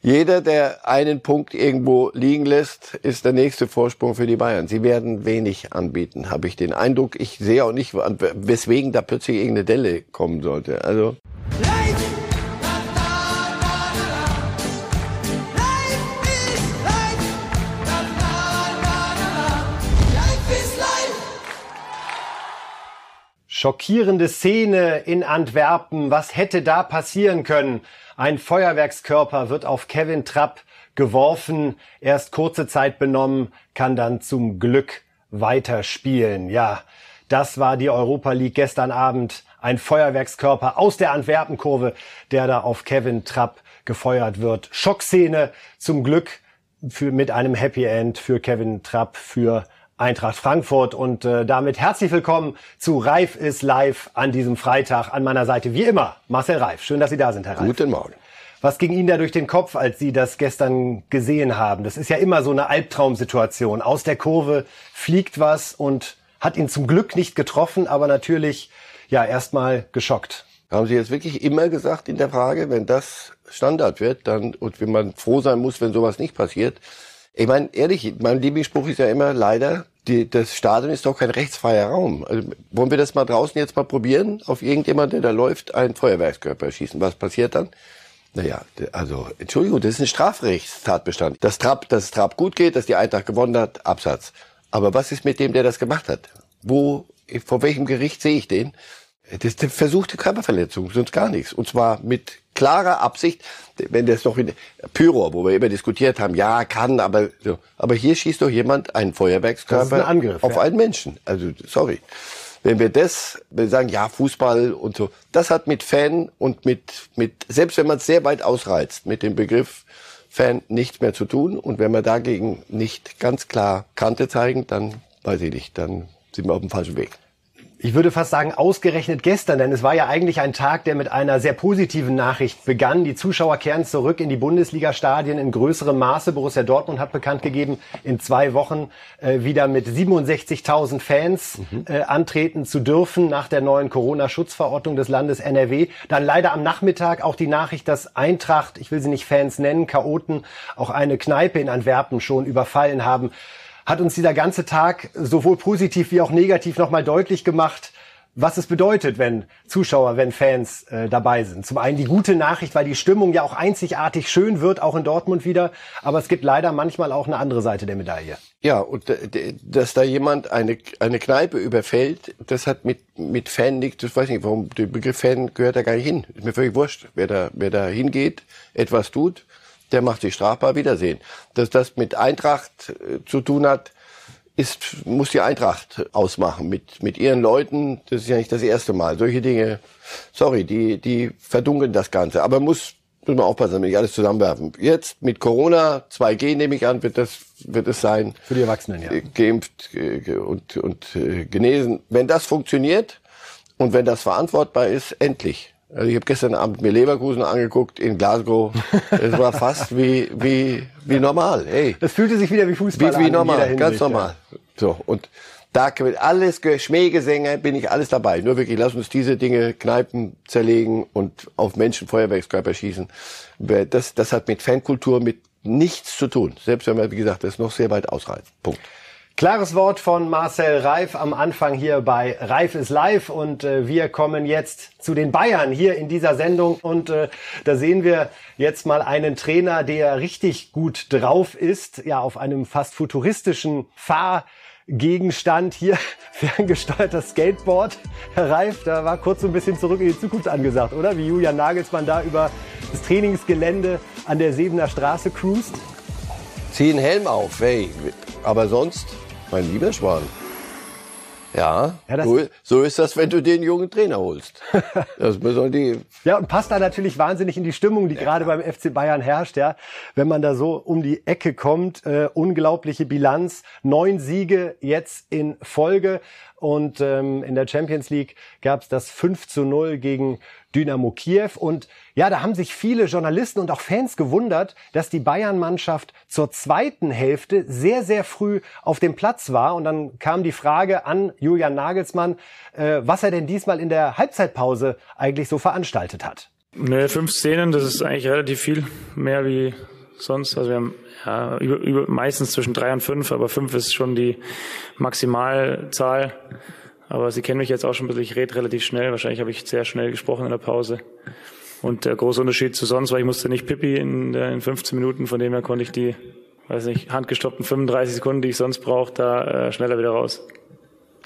Jeder, der einen Punkt irgendwo liegen lässt, ist der nächste Vorsprung für die Bayern. Sie werden wenig anbieten, habe ich den Eindruck. Ich sehe auch nicht, weswegen da plötzlich irgendeine Delle kommen sollte. Also Schockierende Szene in Antwerpen. Was hätte da passieren können? Ein Feuerwerkskörper wird auf Kevin Trapp geworfen, erst kurze Zeit benommen, kann dann zum Glück weiterspielen. Ja, das war die Europa League gestern Abend. Ein Feuerwerkskörper aus der Antwerpenkurve, der da auf Kevin Trapp gefeuert wird. Schockszene zum Glück für, mit einem Happy End für Kevin Trapp, für Eintracht Frankfurt und äh, damit herzlich willkommen zu Reif ist live an diesem Freitag. An meiner Seite wie immer Marcel Reif. Schön, dass Sie da sind, Herr Reif. Guten Morgen. Was ging Ihnen da durch den Kopf, als Sie das gestern gesehen haben? Das ist ja immer so eine Albtraumsituation. Aus der Kurve fliegt was und hat ihn zum Glück nicht getroffen, aber natürlich ja erstmal geschockt. Haben Sie jetzt wirklich immer gesagt in der Frage, wenn das Standard wird, dann und wenn man froh sein muss, wenn sowas nicht passiert, ich meine, ehrlich, mein Lieblingsspruch ist ja immer leider, die, das Stadion ist doch kein rechtsfreier Raum. Also, wollen wir das mal draußen jetzt mal probieren? Auf irgendjemand, der da läuft, einen Feuerwerkskörper schießen. Was passiert dann? Naja, also, Entschuldigung, das ist ein Strafrechtstatbestand. Das Trab, dass Trab gut geht, dass die Eintracht gewonnen hat, Absatz. Aber was ist mit dem, der das gemacht hat? Wo, vor welchem Gericht sehe ich den? Das ist eine versuchte Körperverletzung, sonst gar nichts. Und zwar mit klarer Absicht, wenn das doch in Pyro, wo wir immer diskutiert haben, ja, kann, aber so. aber hier schießt doch jemand einen Feuerwerkskörper ein Angriff, auf ja. einen Menschen. Also sorry. Wenn wir das, wenn wir sagen, ja, Fußball und so, das hat mit Fan und mit, mit selbst wenn man es sehr weit ausreizt, mit dem Begriff Fan nichts mehr zu tun. Und wenn wir dagegen nicht ganz klar Kante zeigen, dann weiß ich nicht, dann sind wir auf dem falschen Weg ich würde fast sagen, ausgerechnet gestern, denn es war ja eigentlich ein Tag, der mit einer sehr positiven Nachricht begann. Die Zuschauer kehren zurück in die Bundesliga-Stadien in größerem Maße. Borussia Dortmund hat bekannt gegeben, in zwei Wochen äh, wieder mit 67.000 Fans mhm. äh, antreten zu dürfen nach der neuen Corona-Schutzverordnung des Landes NRW. Dann leider am Nachmittag auch die Nachricht, dass Eintracht, ich will sie nicht Fans nennen, Chaoten, auch eine Kneipe in Antwerpen schon überfallen haben hat uns dieser ganze Tag sowohl positiv wie auch negativ nochmal deutlich gemacht, was es bedeutet, wenn Zuschauer, wenn Fans äh, dabei sind. Zum einen die gute Nachricht, weil die Stimmung ja auch einzigartig schön wird, auch in Dortmund wieder. Aber es gibt leider manchmal auch eine andere Seite der Medaille. Ja, und äh, dass da jemand eine, eine Kneipe überfällt, das hat mit, mit Fan nichts, das weiß ich nicht, warum, der Begriff Fan gehört da gar nicht hin. Ist mir völlig wurscht. Wer da, wer da hingeht, etwas tut, der macht sich strafbar. Wiedersehen. Dass das mit Eintracht äh, zu tun hat, ist, muss die Eintracht ausmachen mit, mit ihren Leuten. Das ist ja nicht das erste Mal. Solche Dinge, sorry, die, die verdunkeln das Ganze. Aber muss, muss man aufpassen, damit nicht alles zusammenwerfen. Jetzt mit Corona, 2G nehme ich an, wird das, wird es sein. Für die Erwachsenen, ja. Geimpft und, und genesen. Wenn das funktioniert und wenn das verantwortbar ist, endlich also ich habe gestern Abend mir Leverkusen angeguckt in Glasgow. Es war fast wie wie wie normal. Hey, das fühlte sich wieder wie Fußball wie, an. Wie normal, ganz normal. So und da wird alles Schmähgesänge, bin ich alles dabei. Nur wirklich, lass uns diese Dinge Kneipen zerlegen und auf Menschen Feuerwerkskörper schießen. Das das hat mit Fankultur mit nichts zu tun. Selbst wenn man wie gesagt das noch sehr weit ausreizt. Punkt. Klares Wort von Marcel Reif am Anfang hier bei Reif ist live und äh, wir kommen jetzt zu den Bayern hier in dieser Sendung und äh, da sehen wir jetzt mal einen Trainer, der richtig gut drauf ist, ja auf einem fast futuristischen Fahrgegenstand hier ferngesteuertes Skateboard. Herr Reif, da war kurz so ein bisschen zurück in die Zukunft angesagt, oder? Wie Julian Nagelsmann da über das Trainingsgelände an der Sebener Straße cruist. Zieh einen Helm auf, hey. Aber sonst mein lieber Schwan. Ja, ja so, so, ist das, wenn du den jungen Trainer holst. Das müssen die ja, und passt da natürlich wahnsinnig in die Stimmung, die ja. gerade beim FC Bayern herrscht. Ja, Wenn man da so um die Ecke kommt, äh, unglaubliche Bilanz, neun Siege jetzt in Folge. Und ähm, in der Champions League gab es das 5 zu 0 gegen Dynamo Kiew. Und ja, da haben sich viele Journalisten und auch Fans gewundert, dass die Bayern-Mannschaft zur zweiten Hälfte sehr, sehr früh auf dem Platz war. Und dann kam die Frage an Julian Nagelsmann, äh, was er denn diesmal in der Halbzeitpause eigentlich so veranstaltet hat. Ne, fünf Szenen, das ist eigentlich relativ viel, mehr wie sonst. Also wir haben ja, über, über, meistens zwischen drei und fünf, aber fünf ist schon die Maximalzahl. Aber Sie kennen mich jetzt auch schon ein bisschen, ich rede relativ schnell. Wahrscheinlich habe ich sehr schnell gesprochen in der Pause. Und der große Unterschied zu sonst war, ich musste nicht Pippi in, in 15 Minuten, von dem her konnte ich die, weiß nicht, handgestoppten 35 Sekunden, die ich sonst brauche, da äh, schneller wieder raus.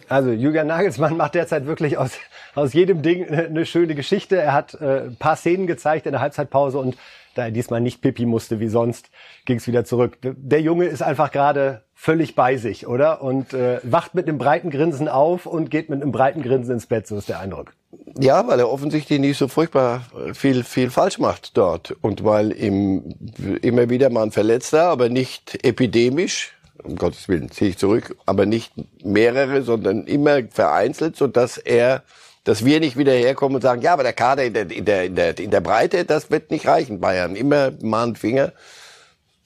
Also Julian Nagelsmann macht derzeit wirklich aus, aus jedem Ding eine schöne Geschichte. Er hat äh, ein paar Szenen gezeigt in der Halbzeitpause und da er diesmal nicht Pipi musste wie sonst, ging es wieder zurück. Der Junge ist einfach gerade völlig bei sich, oder? Und äh, wacht mit einem breiten Grinsen auf und geht mit einem breiten Grinsen ins Bett, so ist der Eindruck. Ja, weil er offensichtlich nicht so furchtbar viel, viel falsch macht dort. Und weil ihm immer wieder mal ein Verletzter, aber nicht epidemisch, um Gottes Willen, ziehe ich zurück, aber nicht mehrere, sondern immer vereinzelt, so dass er, dass wir nicht wieder herkommen und sagen, ja, aber der Kader in der, in der, in der, in der Breite, das wird nicht reichen, Bayern. Immer mal einen Finger.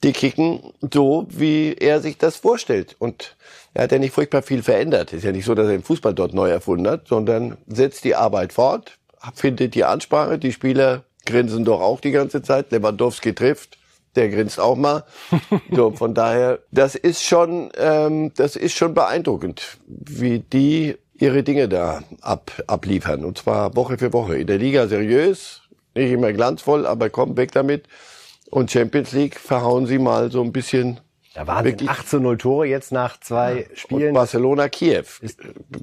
Die kicken so, wie er sich das vorstellt. Und er hat ja nicht furchtbar viel verändert. Ist ja nicht so, dass er den Fußball dort neu erfunden hat, sondern setzt die Arbeit fort, findet die Ansprache. Die Spieler grinsen doch auch die ganze Zeit. Lewandowski trifft der grinst auch mal. So, von daher, das ist schon, ähm, das ist schon beeindruckend, wie die ihre Dinge da ab, abliefern. Und zwar Woche für Woche. In der Liga seriös, nicht immer glanzvoll, aber komm weg damit. Und Champions League verhauen sie mal so ein bisschen da waren Wirklich. 8 zu 0 Tore jetzt nach zwei Spielen. Und Barcelona, Kiew.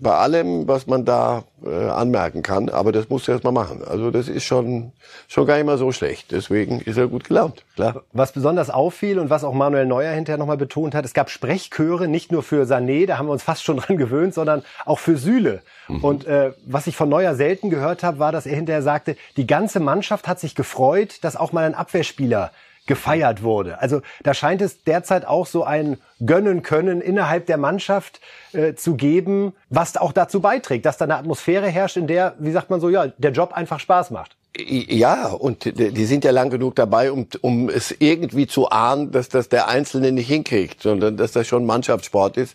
Bei allem, was man da äh, anmerken kann, aber das musst du erst mal machen. Also das ist schon, schon gar nicht mal so schlecht. Deswegen ist er gut gelaunt, klar. Was besonders auffiel und was auch Manuel Neuer hinterher nochmal betont hat, es gab Sprechchöre, nicht nur für Sané, da haben wir uns fast schon dran gewöhnt, sondern auch für Süle. Mhm. Und äh, was ich von Neuer selten gehört habe, war, dass er hinterher sagte, die ganze Mannschaft hat sich gefreut, dass auch mal ein Abwehrspieler gefeiert wurde. Also da scheint es derzeit auch so ein Gönnen können innerhalb der Mannschaft äh, zu geben, was auch dazu beiträgt, dass da eine Atmosphäre herrscht, in der, wie sagt man so, ja, der Job einfach Spaß macht. Ja, und die sind ja lang genug dabei, um, um es irgendwie zu ahnen, dass das der Einzelne nicht hinkriegt, sondern dass das schon Mannschaftssport ist.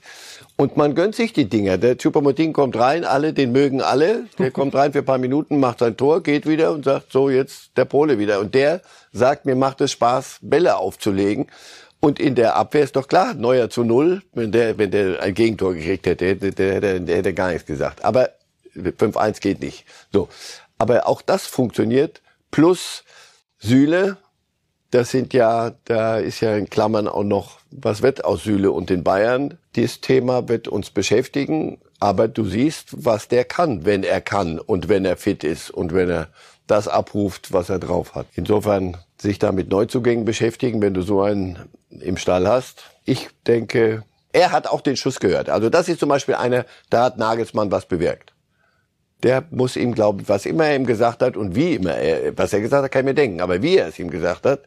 Und man gönnt sich die Dinger. Der Chupamoting kommt rein, alle, den mögen alle. Der kommt rein für ein paar Minuten, macht sein Tor, geht wieder und sagt, so, jetzt der Pole wieder. Und der sagt, mir macht es Spaß, Bälle aufzulegen. Und in der Abwehr ist doch klar, Neuer zu Null, wenn der, wenn der ein Gegentor gekriegt hätte, der, der, der, der hätte gar nichts gesagt. Aber 5-1 geht nicht. So. Aber auch das funktioniert. Plus Sühle, das sind ja, da ist ja in Klammern auch noch, was wird aus Sühle und den Bayern? Dieses Thema wird uns beschäftigen. Aber du siehst, was der kann, wenn er kann und wenn er fit ist und wenn er das abruft, was er drauf hat. Insofern sich da mit Neuzugängen beschäftigen, wenn du so einen im Stall hast. Ich denke, er hat auch den Schuss gehört. Also das ist zum Beispiel eine, da hat Nagelsmann was bewirkt der muss ihm glauben, was immer er ihm gesagt hat und wie immer er, was er gesagt hat, kann ich mir denken. Aber wie er es ihm gesagt hat,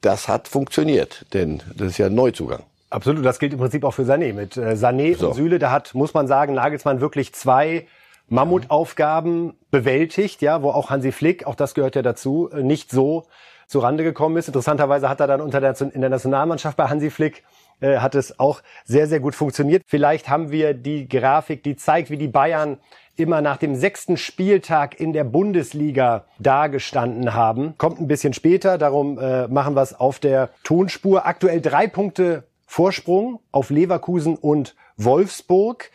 das hat funktioniert, denn das ist ja ein Neuzugang. Absolut, das gilt im Prinzip auch für Sané. Mit äh, Sané so. und Süle, da hat, muss man sagen, Nagelsmann wirklich zwei Mammutaufgaben bewältigt, ja, wo auch Hansi Flick, auch das gehört ja dazu, äh, nicht so zu Rande gekommen ist. Interessanterweise hat er dann unter der, in der Nationalmannschaft bei Hansi Flick äh, hat es auch sehr, sehr gut funktioniert. Vielleicht haben wir die Grafik, die zeigt, wie die Bayern immer nach dem sechsten Spieltag in der Bundesliga dagestanden haben. Kommt ein bisschen später, darum äh, machen wir es auf der Tonspur. Aktuell drei Punkte Vorsprung auf Leverkusen und Wolfsburg.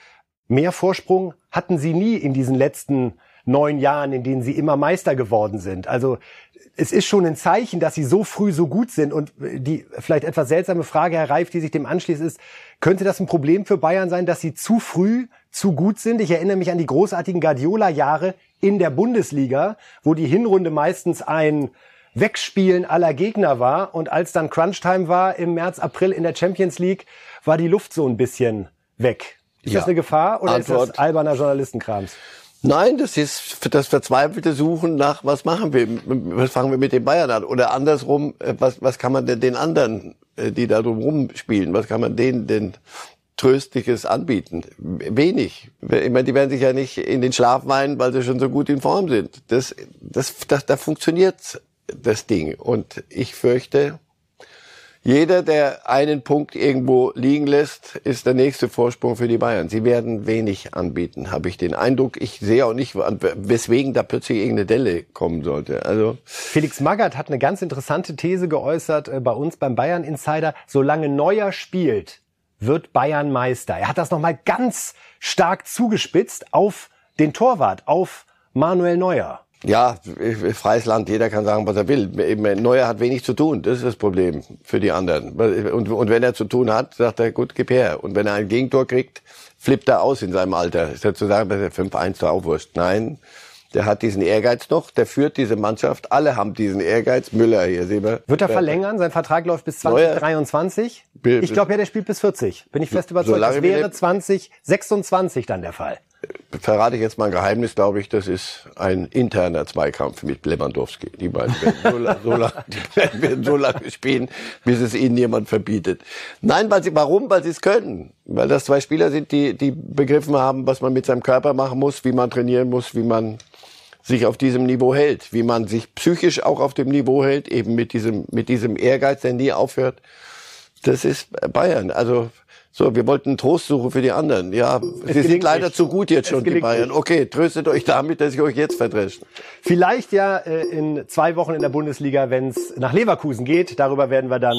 Mehr Vorsprung hatten sie nie in diesen letzten neun Jahren, in denen sie immer Meister geworden sind. Also es ist schon ein Zeichen, dass sie so früh so gut sind. Und die vielleicht etwas seltsame Frage, Herr Reif, die sich dem anschließt, ist, könnte das ein Problem für Bayern sein, dass sie zu früh zu gut sind? Ich erinnere mich an die großartigen Guardiola-Jahre in der Bundesliga, wo die Hinrunde meistens ein Wegspielen aller Gegner war. Und als dann Crunchtime war im März, April in der Champions League, war die Luft so ein bisschen weg. Ist ja. das eine Gefahr oder Antwort. ist das alberner Journalistenkrams? Nein, das ist das verzweifelte Suchen nach, was machen wir, was fangen wir mit den Bayern an? Oder andersrum, äh, was, was kann man denn den anderen, äh, die da drum spielen, was kann man denen denn Tröstliches anbieten? Wenig. Ich meine, die werden sich ja nicht in den Schlaf weinen, weil sie schon so gut in Form sind. Das, das, das, da funktioniert das Ding. Und ich fürchte, jeder, der einen Punkt irgendwo liegen lässt, ist der nächste Vorsprung für die Bayern. Sie werden wenig anbieten, habe ich den Eindruck. Ich sehe auch nicht, weswegen da plötzlich irgendeine Delle kommen sollte. Also Felix Magath hat eine ganz interessante These geäußert äh, bei uns beim Bayern Insider. Solange Neuer spielt, wird Bayern Meister. Er hat das nochmal ganz stark zugespitzt auf den Torwart, auf Manuel Neuer. Ja, freies Land, jeder kann sagen, was er will. Neuer hat wenig zu tun, das ist das Problem für die anderen. Und, und wenn er zu tun hat, sagt er, gut, gib her. Und wenn er ein Gegentor kriegt, flippt er aus in seinem Alter. Ist er zu sagen, dass er 5-1 da aufwurscht. Nein, der hat diesen Ehrgeiz noch, der führt diese Mannschaft. Alle haben diesen Ehrgeiz. Müller hier, sehen wir. Wird er verlängern? Sein Vertrag läuft bis 2023. Neuer, ich glaube ja, der spielt bis 40. Bin ich fest überzeugt. Das wäre 2026 dann der Fall verrate ich jetzt mal ein Geheimnis, glaube ich, das ist ein interner Zweikampf mit Lewandowski. Die beiden werden so, lange, so, lange, die werden so lange spielen, bis es ihnen jemand verbietet. Nein, weil sie, warum? Weil sie es können. Weil das zwei Spieler sind, die, die begriffen haben, was man mit seinem Körper machen muss, wie man trainieren muss, wie man sich auf diesem Niveau hält, wie man sich psychisch auch auf dem Niveau hält, eben mit diesem, mit diesem Ehrgeiz, der nie aufhört. Das ist Bayern. Also so, wir wollten Trost suchen für die anderen. Ja, es sie sind leider nicht. zu gut jetzt schon, die Bayern. Nicht. Okay, tröstet euch damit, dass ich euch jetzt verdresche. Vielleicht ja äh, in zwei Wochen in der Bundesliga, wenn es nach Leverkusen geht. Darüber werden wir dann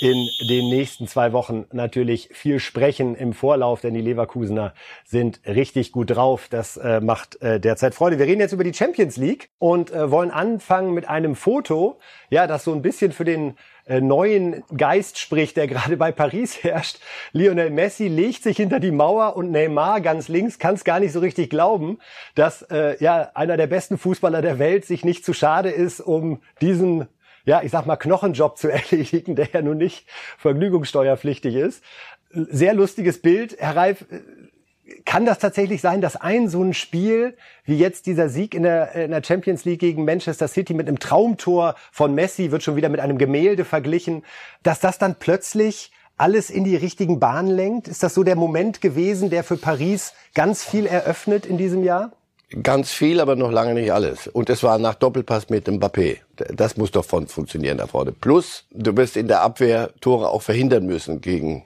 in den nächsten zwei Wochen natürlich viel sprechen im Vorlauf, denn die Leverkusener sind richtig gut drauf. Das äh, macht äh, derzeit Freude. Wir reden jetzt über die Champions League und äh, wollen anfangen mit einem Foto, ja, das so ein bisschen für den äh, neuen Geist spricht, der gerade bei Paris herrscht. Lionel Messi legt sich hinter die Mauer und Neymar ganz links kann es gar nicht so richtig glauben, dass äh, ja einer der besten Fußballer der Welt sich nicht zu schade ist, um diesen ja, ich sag mal, Knochenjob zu erledigen, der ja nun nicht vergnügungssteuerpflichtig ist. Sehr lustiges Bild. Herr Reif, kann das tatsächlich sein, dass ein so ein Spiel wie jetzt dieser Sieg in der, in der Champions League gegen Manchester City mit einem Traumtor von Messi wird schon wieder mit einem Gemälde verglichen, dass das dann plötzlich alles in die richtigen Bahnen lenkt? Ist das so der Moment gewesen, der für Paris ganz viel eröffnet in diesem Jahr? Ganz viel, aber noch lange nicht alles. Und es war nach Doppelpass mit dem Mbappé. Das muss doch von funktionieren da vorne. Plus, du wirst in der Abwehr Tore auch verhindern müssen gegen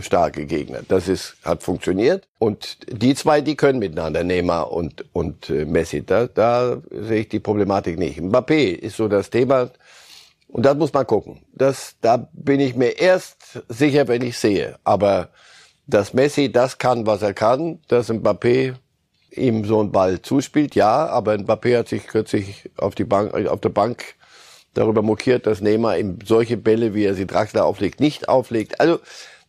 starke Gegner. Das ist, hat funktioniert. Und die zwei, die können miteinander, Neymar und, und äh, Messi. Da, da sehe ich die Problematik nicht. Mbappé ist so das Thema. Und das muss man gucken. Das, da bin ich mir erst sicher, wenn ich sehe. Aber dass Messi das kann, was er kann, dass Mbappé ihm so einen Ball zuspielt, ja, aber Mbappé hat sich kürzlich auf die Bank, auf der Bank darüber mokiert, dass Neymar ihm solche Bälle, wie er sie Draxler auflegt, nicht auflegt. Also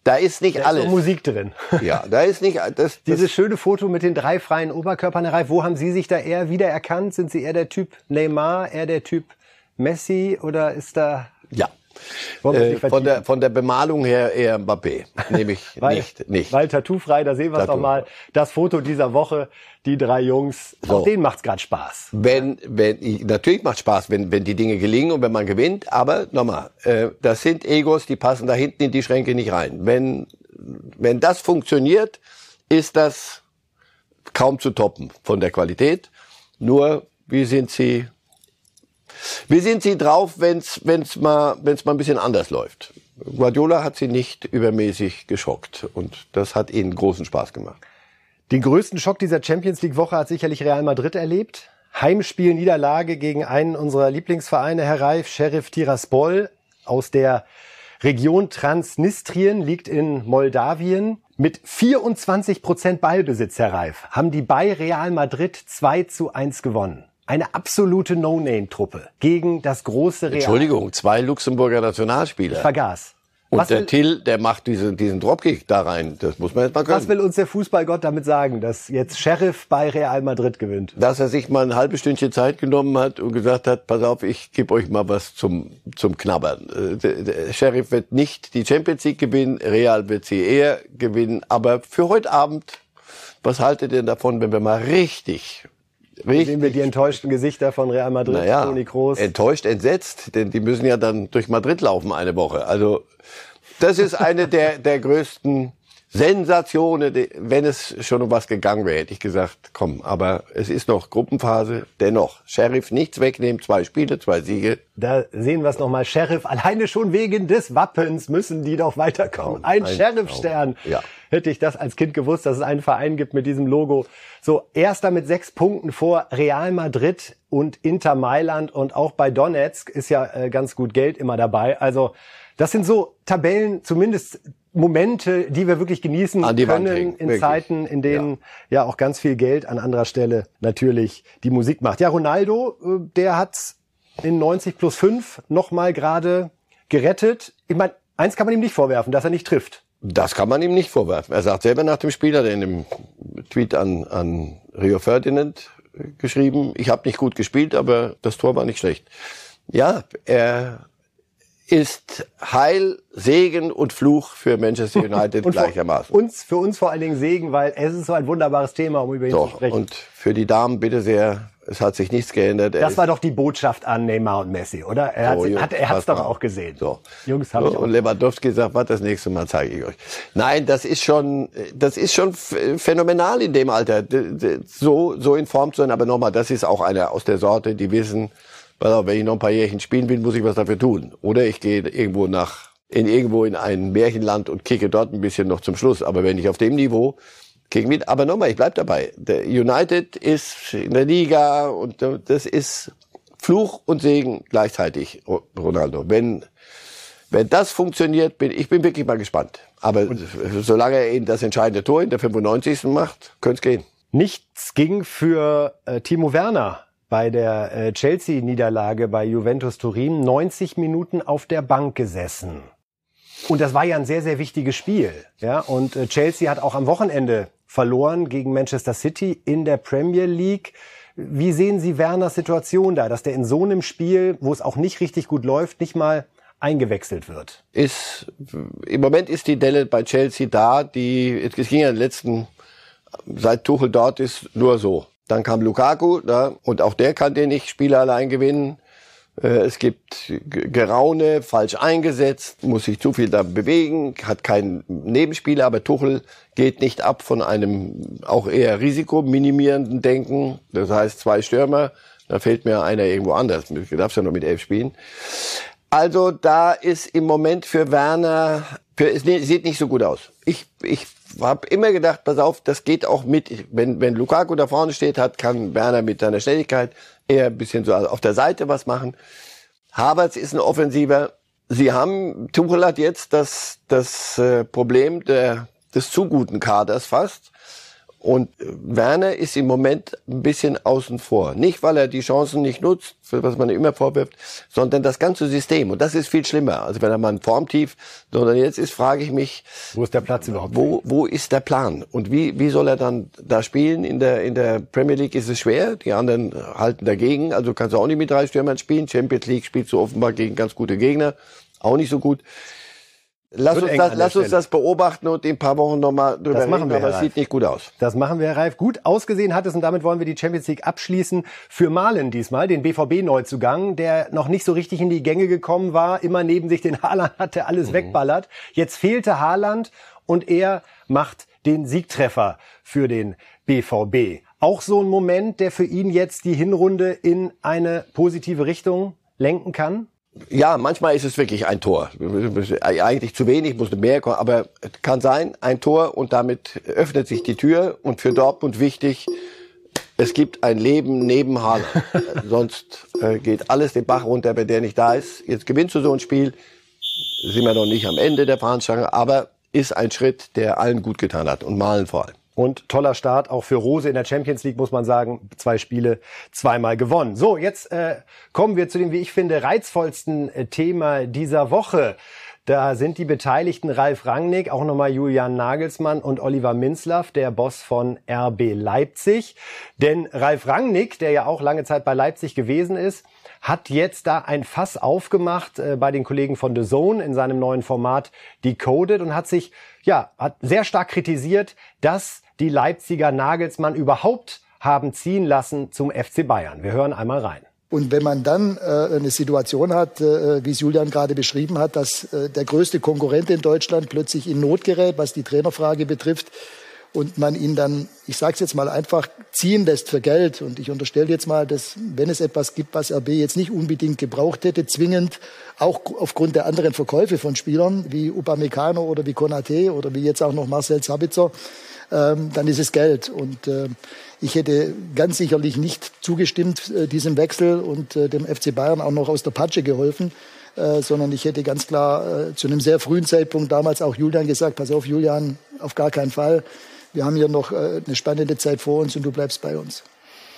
da ist nicht da alles. Ist Musik drin. Ja, da ist nicht das, das Dieses schöne Foto mit den drei freien Oberkörpern, Herr Reif, wo haben Sie sich da eher wiedererkannt? Sind Sie eher der Typ Neymar, eher der Typ Messi oder ist da Ja. Äh, von, der, von der Bemalung her eher Mbappé. Nehme ich weil, nicht, nicht. Weil Tattoo-frei, da sehen wir es doch mal. Das Foto dieser Woche, die drei Jungs, so. auch denen macht's gerade Spaß. Wenn, wenn, natürlich macht Spaß, wenn, wenn die Dinge gelingen und wenn man gewinnt, aber nochmal, äh, das sind Egos, die passen da hinten in die Schränke nicht rein. Wenn, wenn das funktioniert, ist das kaum zu toppen von der Qualität. Nur, wie sind sie wie sind Sie drauf, wenn es wenn's mal, wenn's mal ein bisschen anders läuft? Guardiola hat Sie nicht übermäßig geschockt und das hat Ihnen großen Spaß gemacht. Den größten Schock dieser Champions League Woche hat sicherlich Real Madrid erlebt. Heimspiel Niederlage gegen einen unserer Lieblingsvereine, Herr Reif, Sheriff Tiraspol aus der Region Transnistrien liegt in Moldawien. Mit 24 Prozent Ballbesitz, Herr Reif, haben die bei Real Madrid 2 zu 1 gewonnen eine absolute No-Name-Truppe gegen das große Real. Entschuldigung, zwei Luxemburger Nationalspieler. Ich vergaß. Und was der will, Till, der macht diesen, diesen Dropkick da rein. Das muss man jetzt mal können. Was will uns der Fußballgott damit sagen, dass jetzt Sheriff bei Real Madrid gewinnt? Dass er sich mal ein halbes Stündchen Zeit genommen hat und gesagt hat, pass auf, ich gebe euch mal was zum, zum Knabbern. Äh, der, der Sheriff wird nicht die Champions League gewinnen, Real wird sie eher gewinnen. Aber für heute Abend, was haltet ihr davon, wenn wir mal richtig Richtig. Sehen wir die enttäuschten Gesichter von Real Madrid, naja, Toni Kroos. Enttäuscht, entsetzt, denn die müssen ja dann durch Madrid laufen eine Woche. Also das ist eine der, der größten Sensation, wenn es schon um was gegangen wäre, hätte ich gesagt, komm, aber es ist noch Gruppenphase, dennoch. Sheriff nichts wegnehmen, zwei Spiele, zwei Siege. Da sehen wir es nochmal. Sheriff, alleine schon wegen des Wappens müssen die doch weiterkommen. Ein, ein Sheriff-Stern. Ja. Hätte ich das als Kind gewusst, dass es einen Verein gibt mit diesem Logo. So, erster mit sechs Punkten vor Real Madrid und Inter Mailand und auch bei Donetsk ist ja äh, ganz gut Geld immer dabei. Also, das sind so Tabellen, zumindest Momente, die wir wirklich genießen An die können in wirklich. Zeiten, in denen ja. ja. auch ganz viel Geld an anderer Stelle natürlich die Musik macht. Ja, Ronaldo, äh, der hat in 90 plus 5 nochmal gerade gerettet. Ich meine, eins kann man ihm nicht vorwerfen, dass er nicht trifft. Das kann man ihm nicht vorwerfen. Er sagt selber nach dem Spiel, hat er in dem Tweet an, an Rio Ferdinand geschrieben, ich habe nicht gut gespielt, aber das Tor war nicht schlecht. Ja, er ist Heil, Segen und Fluch für Manchester United gleichermaßen. Uns, für uns vor allen Dingen Segen, weil es ist so ein wunderbares Thema, um über ihn so, zu sprechen. Und für die Damen bitte sehr, es hat sich nichts geändert. Er das war doch die Botschaft an Neymar und Messi, oder? Er so, hat es hat, doch auch gesehen. So. Jungs, habe so, ich auch. Und Lewandowski sagt, was das nächste Mal zeige ich euch. Nein, das ist schon, das ist schon phänomenal in dem Alter, so, so in Form zu sein. Aber nochmal, das ist auch einer aus der Sorte, die wissen, pass wenn ich noch ein paar Jährchen spielen will, muss ich was dafür tun. Oder ich gehe irgendwo nach, in irgendwo in ein Märchenland und kicke dort ein bisschen noch zum Schluss. Aber wenn ich auf dem Niveau gegen mit, aber nochmal, ich bleib dabei. Der United ist in der Liga und das ist Fluch und Segen gleichzeitig, Ronaldo. Wenn, wenn das funktioniert, bin ich bin wirklich mal gespannt. Aber und solange er eben das entscheidende Tor in der 95. macht, könnte es gehen. Nichts ging für äh, Timo Werner bei der äh, Chelsea-Niederlage bei Juventus Turin 90 Minuten auf der Bank gesessen. Und das war ja ein sehr, sehr wichtiges Spiel. Ja, und äh, Chelsea hat auch am Wochenende verloren gegen Manchester City in der Premier League. Wie sehen Sie Werners Situation da, dass der in so einem Spiel, wo es auch nicht richtig gut läuft, nicht mal eingewechselt wird? Ist, im Moment ist die Delle bei Chelsea da, die, es ging ja in den letzten, seit Tuchel dort ist, nur so. Dann kam Lukaku, da, und auch der kann den nicht Spieler allein gewinnen. Äh, es gibt Geraune, falsch eingesetzt, muss sich zu viel da bewegen, hat keinen Nebenspieler, aber Tuchel geht nicht ab von einem auch eher risikominimierenden Denken. Das heißt, zwei Stürmer, da fehlt mir einer irgendwo anders. Du darfst ja nur mit elf spielen. Also da ist im Moment für Werner, für, es sieht nicht so gut aus. Ich, ich habe immer gedacht, pass auf, das geht auch mit. Wenn, wenn Lukaku da vorne steht, hat, kann Werner mit seiner Schnelligkeit eher ein bisschen so auf der Seite was machen. Havertz ist ein Offensiver. Sie haben, Tuchel hat jetzt das, das äh, Problem der, des zu guten Kaders fast. Und Werner ist im Moment ein bisschen außen vor. Nicht, weil er die Chancen nicht nutzt, was man immer vorwirft, sondern das ganze System. Und das ist viel schlimmer. Also wenn er mal ein Formtief, sondern jetzt ist, frage ich mich. Wo ist der Platz überhaupt? Wo, wo ist der Plan? Und wie, wie soll er dann da spielen? In der, in der Premier League ist es schwer. Die anderen halten dagegen. Also kannst du auch nicht mit drei Stürmern spielen. Champions League spielst du offenbar gegen ganz gute Gegner. Auch nicht so gut. Lass, uns das, lass uns das beobachten und in ein paar Wochen nochmal drüber das machen reden, wir, aber es sieht nicht gut aus. Das machen wir, Herr Reif. Gut ausgesehen hat es und damit wollen wir die Champions League abschließen. Für Malen diesmal, den BVB-Neuzugang, der noch nicht so richtig in die Gänge gekommen war, immer neben sich den Haaland hatte, alles mhm. wegballert. Jetzt fehlte Haaland und er macht den Siegtreffer für den BVB. Auch so ein Moment, der für ihn jetzt die Hinrunde in eine positive Richtung lenken kann? Ja, manchmal ist es wirklich ein Tor. Eigentlich zu wenig, muss mehr kommen, aber kann sein, ein Tor und damit öffnet sich die Tür und für Dortmund wichtig, es gibt ein Leben neben Haaland. Sonst äh, geht alles den Bach runter, wenn der nicht da ist. Jetzt gewinnst du so ein Spiel, sind wir noch nicht am Ende der Fahnenstange, aber ist ein Schritt, der allen gut getan hat und Malen vor allem. Und toller Start auch für Rose in der Champions League, muss man sagen. Zwei Spiele, zweimal gewonnen. So, jetzt äh, kommen wir zu dem, wie ich finde, reizvollsten äh, Thema dieser Woche. Da sind die Beteiligten Ralf Rangnick, auch nochmal Julian Nagelsmann und Oliver Minzlaff, der Boss von RB Leipzig. Denn Ralf Rangnick, der ja auch lange Zeit bei Leipzig gewesen ist, hat jetzt da ein Fass aufgemacht äh, bei den Kollegen von The Zone in seinem neuen Format Decoded und hat sich, ja, hat sehr stark kritisiert, dass die Leipziger Nagelsmann überhaupt haben ziehen lassen zum FC Bayern. Wir hören einmal rein. Und wenn man dann äh, eine Situation hat, äh, wie es Julian gerade beschrieben hat, dass äh, der größte Konkurrent in Deutschland plötzlich in Not gerät, was die Trainerfrage betrifft, und man ihn dann, ich sage es jetzt mal einfach, ziehen lässt für Geld. Und ich unterstelle jetzt mal, dass wenn es etwas gibt, was RB jetzt nicht unbedingt gebraucht hätte, zwingend, auch aufgrund der anderen Verkäufe von Spielern wie Upamecano oder wie Konate oder wie jetzt auch noch Marcel Sabitzer, ähm, dann ist es Geld. Und äh, ich hätte ganz sicherlich nicht zugestimmt äh, diesem Wechsel und äh, dem FC Bayern auch noch aus der Patsche geholfen. Äh, sondern ich hätte ganz klar äh, zu einem sehr frühen Zeitpunkt damals auch Julian gesagt, pass auf Julian, auf gar keinen Fall. Wir haben hier noch äh, eine spannende Zeit vor uns und du bleibst bei uns.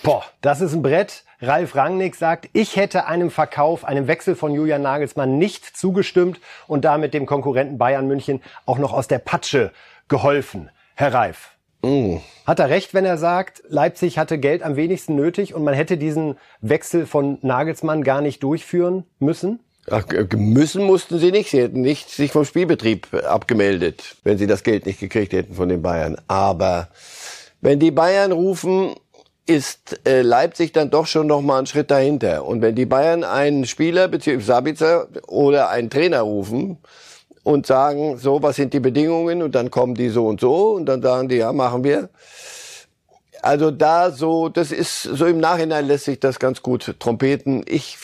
Boah, das ist ein Brett. Ralf Rangnick sagt, ich hätte einem Verkauf, einem Wechsel von Julian Nagelsmann nicht zugestimmt und damit dem Konkurrenten Bayern München auch noch aus der Patsche geholfen. Herr Reif, Mm. Hat er recht, wenn er sagt, Leipzig hatte Geld am wenigsten nötig und man hätte diesen Wechsel von Nagelsmann gar nicht durchführen müssen? Ach, müssen mussten sie nicht. Sie hätten nicht sich vom Spielbetrieb abgemeldet, wenn sie das Geld nicht gekriegt hätten von den Bayern. Aber wenn die Bayern rufen, ist äh, Leipzig dann doch schon noch mal einen Schritt dahinter. Und wenn die Bayern einen Spieler bzw. Sabitzer oder einen Trainer rufen, und sagen, so, was sind die Bedingungen? Und dann kommen die so und so und dann sagen die, ja, machen wir. Also da so, das ist, so im Nachhinein lässt sich das ganz gut trompeten. Ich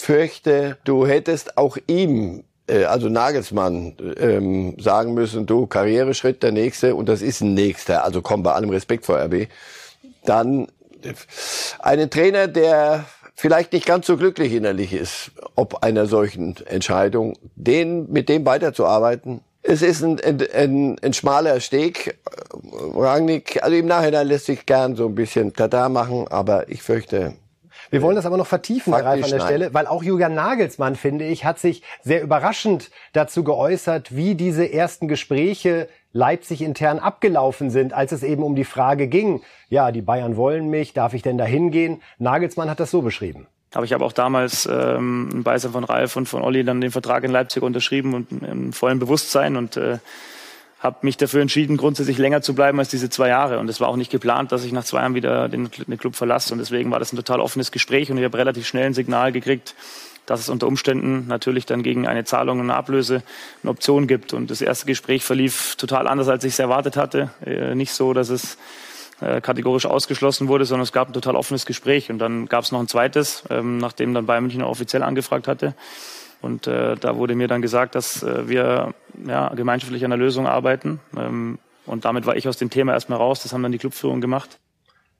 fürchte, du hättest auch ihm, äh, also Nagelsmann, ähm, sagen müssen, du, Karriereschritt, der nächste, und das ist ein nächster, also komm, bei allem Respekt vor RB, dann einen Trainer, der vielleicht nicht ganz so glücklich innerlich ist, ob einer solchen Entscheidung, den, mit dem weiterzuarbeiten. Es ist ein, ein, ein, ein schmaler Steg. Rangnick, also im Nachhinein lässt sich gern so ein bisschen Tada machen, aber ich fürchte, wir wollen das aber noch vertiefen, Herr Ralf, an der nein. Stelle, weil auch Julian Nagelsmann, finde ich, hat sich sehr überraschend dazu geäußert, wie diese ersten Gespräche Leipzig intern abgelaufen sind, als es eben um die Frage ging, ja, die Bayern wollen mich, darf ich denn da hingehen? Nagelsmann hat das so beschrieben. Aber ich habe auch damals ähm, ein Beisein von Ralf und von Olli dann den Vertrag in Leipzig unterschrieben und im vollen Bewusstsein und äh, habe mich dafür entschieden, grundsätzlich länger zu bleiben als diese zwei Jahre. Und es war auch nicht geplant, dass ich nach zwei Jahren wieder den, den Club verlasse. Und deswegen war das ein total offenes Gespräch und ich habe relativ schnell ein Signal gekriegt, dass es unter Umständen natürlich dann gegen eine Zahlung und eine Ablöse eine Option gibt. Und das erste Gespräch verlief total anders, als ich es erwartet hatte. Äh, nicht so, dass es äh, kategorisch ausgeschlossen wurde, sondern es gab ein total offenes Gespräch. Und dann gab es noch ein zweites, ähm, nachdem dann Bayern München offiziell angefragt hatte. Und äh, da wurde mir dann gesagt, dass äh, wir ja, gemeinschaftlich an der Lösung arbeiten. Ähm, und damit war ich aus dem Thema erstmal raus. Das haben dann die Clubführung gemacht.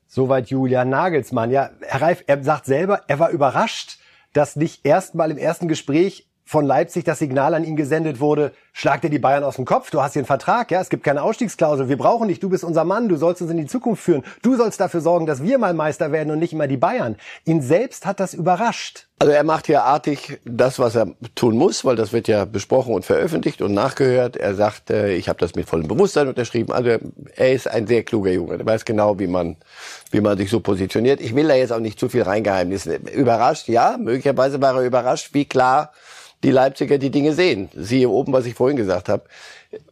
Soweit Julian Nagelsmann. Ja, Herr Reif, er sagt selber, er war überrascht, dass nicht erstmal im ersten Gespräch von Leipzig das Signal an ihn gesendet wurde, schlag dir die Bayern aus dem Kopf, du hast hier einen Vertrag, ja, es gibt keine Ausstiegsklausel, wir brauchen dich, du bist unser Mann, du sollst uns in die Zukunft führen, du sollst dafür sorgen, dass wir mal Meister werden und nicht immer die Bayern. Ihn selbst hat das überrascht. Also er macht hier artig das, was er tun muss, weil das wird ja besprochen und veröffentlicht und nachgehört. Er sagt, äh, ich habe das mit vollem Bewusstsein unterschrieben. Also er ist ein sehr kluger Junge. Er weiß genau, wie man, wie man sich so positioniert. Ich will da jetzt auch nicht zu viel reingeheimnissen. Überrascht, ja, möglicherweise war er überrascht, wie klar die Leipziger die Dinge sehen. Siehe oben, was ich vorhin gesagt habe.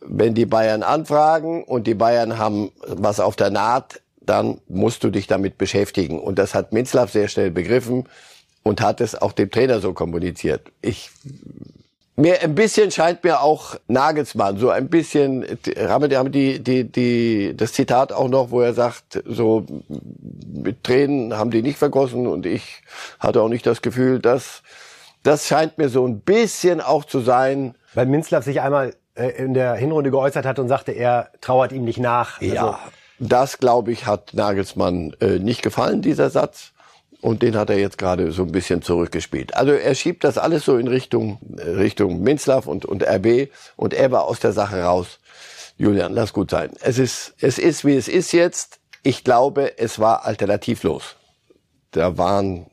Wenn die Bayern anfragen und die Bayern haben was auf der Naht, dann musst du dich damit beschäftigen. Und das hat Minzlaff sehr schnell begriffen und hat es auch dem Trainer so kommuniziert. Ich mir ein bisschen scheint mir auch Nagelsmann so ein bisschen haben wir die die die das Zitat auch noch, wo er sagt, so mit Tränen haben die nicht vergossen und ich hatte auch nicht das Gefühl, dass das scheint mir so ein bisschen auch zu sein. Weil Minzlaff sich einmal äh, in der Hinrunde geäußert hat und sagte, er trauert ihm nicht nach. Also ja, das glaube ich hat Nagelsmann äh, nicht gefallen, dieser Satz. Und den hat er jetzt gerade so ein bisschen zurückgespielt. Also er schiebt das alles so in Richtung, äh, Richtung Minzlaff und, und RB. Und er war aus der Sache raus. Julian, lass gut sein. Es ist, es ist, wie es ist jetzt. Ich glaube, es war alternativlos. Da waren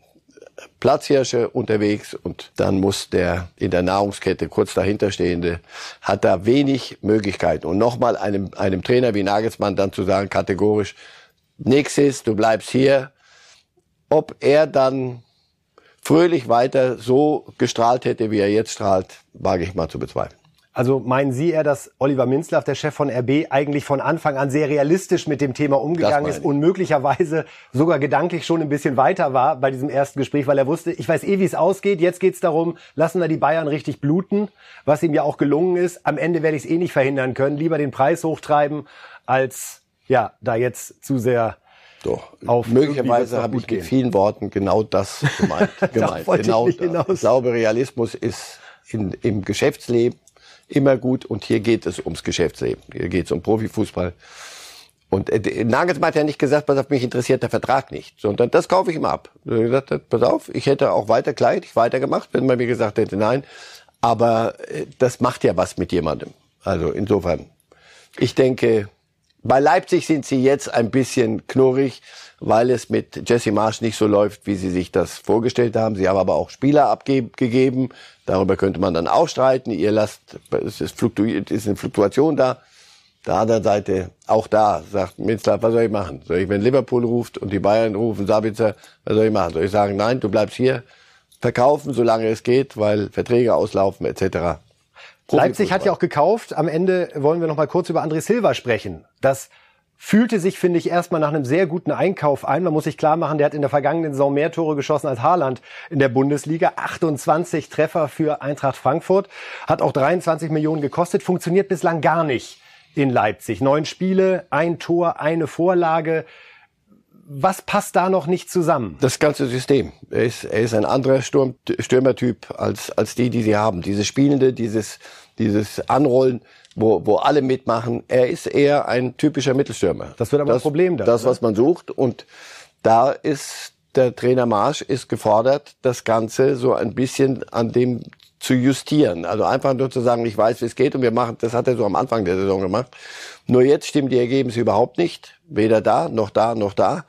Platzhirsche unterwegs und dann muss der in der Nahrungskette kurz dahinterstehende, hat da wenig Möglichkeiten. Und nochmal einem, einem Trainer wie Nagelsmann dann zu sagen, kategorisch, nix ist, du bleibst hier. Ob er dann fröhlich weiter so gestrahlt hätte, wie er jetzt strahlt, wage ich mal zu bezweifeln. Also meinen Sie eher, dass Oliver Minzlaff, der Chef von RB, eigentlich von Anfang an sehr realistisch mit dem Thema umgegangen ist und möglicherweise sogar gedanklich schon ein bisschen weiter war bei diesem ersten Gespräch, weil er wusste, ich weiß eh, wie es ausgeht. Jetzt geht's darum, lassen wir die Bayern richtig bluten, was ihm ja auch gelungen ist. Am Ende werde ich es eh nicht verhindern können. Lieber den Preis hochtreiben, als ja da jetzt zu sehr doch. Auf möglicherweise habe ich mit vielen Worten genau das gemeint. gemeint. genau ich, ich glaube, Realismus ist in, im Geschäftsleben immer gut und hier geht es ums Geschäftsleben. Hier geht es um Profifußball. Und äh, Nagelsmann hat ja nicht gesagt, pass auf, mich interessiert der Vertrag nicht, sondern das kaufe ich ihm ab. Er hat gesagt, pass auf, ich hätte auch weiter Kleid, ich weitergemacht, wenn man mir gesagt hätte, nein. Aber äh, das macht ja was mit jemandem. Also insofern, ich denke, bei Leipzig sind sie jetzt ein bisschen knurrig, weil es mit Jesse Marsch nicht so läuft, wie sie sich das vorgestellt haben. Sie haben aber auch Spieler abgegeben. Darüber könnte man dann auch streiten. Ihr lasst, es ist, fluktuiert, ist eine Fluktuation da. Der anderen Seite, auch da, sagt Minzler, was soll ich machen? Soll ich, wenn Liverpool ruft und die Bayern rufen, Sabitzer, was soll ich machen? Soll ich sagen, nein, du bleibst hier, verkaufen, solange es geht, weil Verträge auslaufen, etc. Leipzig hat ja auch gekauft. Am Ende wollen wir noch mal kurz über André Silva sprechen. Das fühlte sich, finde ich, erstmal nach einem sehr guten Einkauf ein. Man muss sich klar machen, der hat in der vergangenen Saison mehr Tore geschossen als Haaland in der Bundesliga. 28 Treffer für Eintracht Frankfurt. Hat auch 23 Millionen gekostet. Funktioniert bislang gar nicht in Leipzig. Neun Spiele, ein Tor, eine Vorlage. Was passt da noch nicht zusammen? Das ganze System. Er ist, er ist ein anderer Sturm, Stürmertyp als, als die, die sie haben. Dieses Spielende, dieses, dieses Anrollen, wo, wo alle mitmachen. Er ist eher ein typischer Mittelstürmer. Das wird aber das, ein Problem da. Das, was man sucht. Und da ist der Trainer Marsch ist gefordert, das Ganze so ein bisschen an dem zu justieren. Also einfach nur zu sagen, ich weiß, wie es geht und wir machen, das hat er so am Anfang der Saison gemacht. Nur jetzt stimmen die Ergebnisse überhaupt nicht. Weder da, noch da, noch da.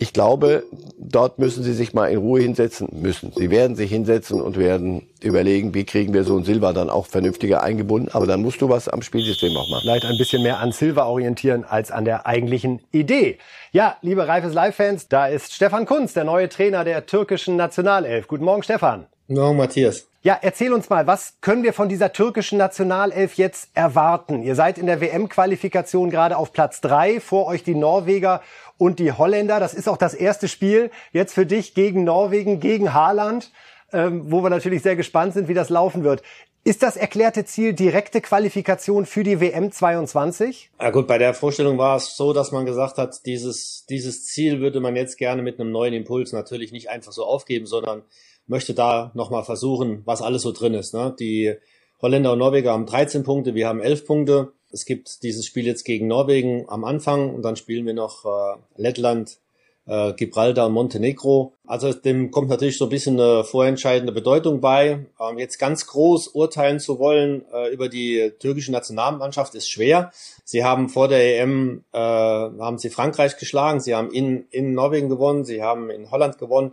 Ich glaube, dort müssen sie sich mal in Ruhe hinsetzen müssen. Sie werden sich hinsetzen und werden überlegen, wie kriegen wir so ein Silva dann auch vernünftiger eingebunden. Aber dann musst du was am Spielsystem auch machen. Vielleicht ein bisschen mehr an Silva orientieren als an der eigentlichen Idee. Ja, liebe Reifes Live-Fans, da ist Stefan Kunz, der neue Trainer der türkischen Nationalelf. Guten Morgen, Stefan. Guten Morgen, Matthias. Ja, erzähl uns mal, was können wir von dieser türkischen Nationalelf jetzt erwarten? Ihr seid in der WM-Qualifikation gerade auf Platz drei, vor euch die Norweger und die Holländer. Das ist auch das erste Spiel jetzt für dich gegen Norwegen, gegen Haaland, ähm, wo wir natürlich sehr gespannt sind, wie das laufen wird. Ist das erklärte Ziel direkte Qualifikation für die WM 22? Ja gut, bei der Vorstellung war es so, dass man gesagt hat, dieses, dieses Ziel würde man jetzt gerne mit einem neuen Impuls natürlich nicht einfach so aufgeben, sondern möchte da nochmal versuchen, was alles so drin ist. Ne? Die Holländer und Norweger haben 13 Punkte, wir haben 11 Punkte. Es gibt dieses Spiel jetzt gegen Norwegen am Anfang und dann spielen wir noch äh, Lettland, äh, Gibraltar und Montenegro. Also dem kommt natürlich so ein bisschen eine vorentscheidende Bedeutung bei. Ähm, jetzt ganz groß urteilen zu wollen äh, über die türkische Nationalmannschaft ist schwer. Sie haben vor der EM äh, haben sie Frankreich geschlagen, sie haben in, in Norwegen gewonnen, sie haben in Holland gewonnen.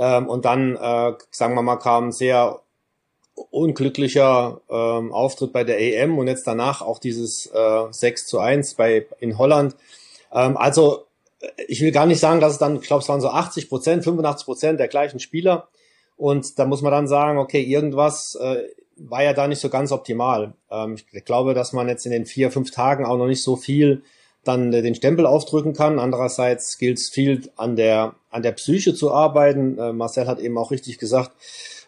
Ähm, und dann, äh, sagen wir mal, kam ein sehr unglücklicher ähm, Auftritt bei der EM und jetzt danach auch dieses äh, 6 zu 1 bei, in Holland. Ähm, also ich will gar nicht sagen, dass es dann, ich glaube, es waren so 80 Prozent, 85 Prozent der gleichen Spieler. Und da muss man dann sagen, okay, irgendwas äh, war ja da nicht so ganz optimal. Ähm, ich glaube, dass man jetzt in den vier, fünf Tagen auch noch nicht so viel dann äh, den Stempel aufdrücken kann. Andererseits gilt es viel an der, an der Psyche zu arbeiten. Äh, Marcel hat eben auch richtig gesagt,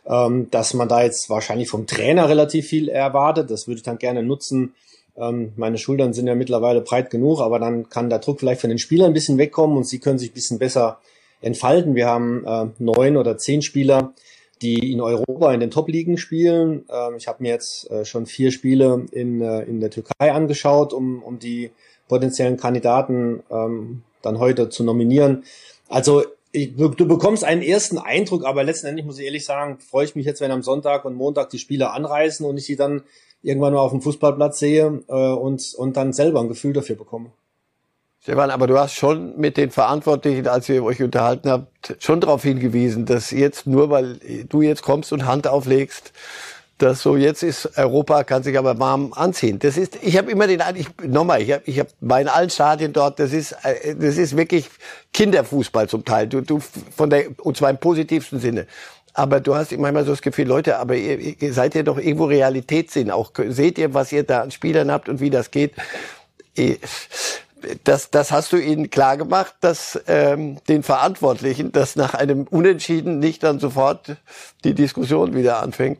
ähm, dass man da jetzt wahrscheinlich vom Trainer relativ viel erwartet. Das würde ich dann gerne nutzen. Ähm, meine Schultern sind ja mittlerweile breit genug, aber dann kann der Druck vielleicht von den Spielern ein bisschen wegkommen und sie können sich ein bisschen besser entfalten. Wir haben äh, neun oder zehn Spieler, die in Europa in den Top-Ligen spielen. Ähm, ich habe mir jetzt äh, schon vier Spiele in, äh, in der Türkei angeschaut, um, um die potenziellen Kandidaten ähm, dann heute zu nominieren. Also ich, du, bekommst einen ersten Eindruck, aber letztendlich muss ich ehrlich sagen, freue ich mich jetzt, wenn am Sonntag und Montag die Spieler anreisen und ich sie dann irgendwann mal auf dem Fußballplatz sehe äh, und, und dann selber ein Gefühl dafür bekomme. Stefan, aber du hast schon mit den Verantwortlichen, als ihr euch unterhalten habt, schon darauf hingewiesen, dass jetzt nur, weil du jetzt kommst und Hand auflegst, dass so jetzt ist Europa kann sich aber warm anziehen. Das ist, ich habe immer den, ich nochmal, ich habe, ich habe bei allen Stadien dort, das ist, äh, das ist wirklich Kinderfußball zum Teil. Du, du von der und zwar im positivsten Sinne. aber du hast manchmal so das Gefühl, Leute, aber ihr, ihr seid ja doch irgendwo Realitätssinn. Auch seht ihr, was ihr da an Spielern habt und wie das geht. Das, das hast du ihnen klar gemacht, dass ähm, den Verantwortlichen, dass nach einem Unentschieden nicht dann sofort die Diskussion wieder anfängt.